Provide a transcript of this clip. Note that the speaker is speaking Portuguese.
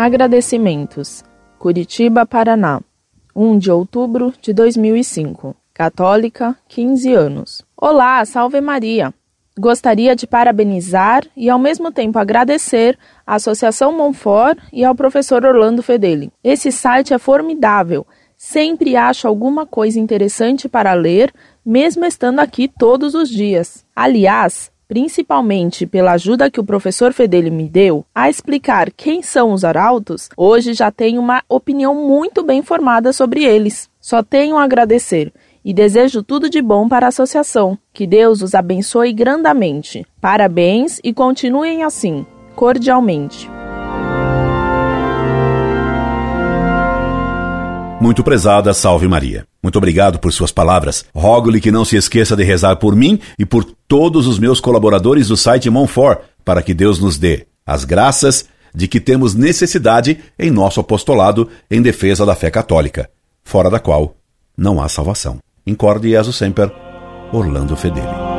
Agradecimentos. Curitiba, Paraná. 1 de outubro de 2005. Católica, 15 anos. Olá, salve Maria! Gostaria de parabenizar e ao mesmo tempo agradecer à Associação Monfort e ao professor Orlando Fedeli. Esse site é formidável. Sempre acho alguma coisa interessante para ler, mesmo estando aqui todos os dias. Aliás, principalmente pela ajuda que o professor Fedeli me deu a explicar quem são os arautos, hoje já tenho uma opinião muito bem formada sobre eles. Só tenho a agradecer e desejo tudo de bom para a associação. Que Deus os abençoe grandemente. Parabéns e continuem assim, cordialmente. Muito prezada, salve Maria. Muito obrigado por suas palavras. Rogo-lhe que não se esqueça de rezar por mim e por todos os meus colaboradores do site Monfort, para que Deus nos dê as graças de que temos necessidade em nosso apostolado em defesa da fé católica, fora da qual não há salvação. Incorde Jesus Semper, Orlando Fedeli.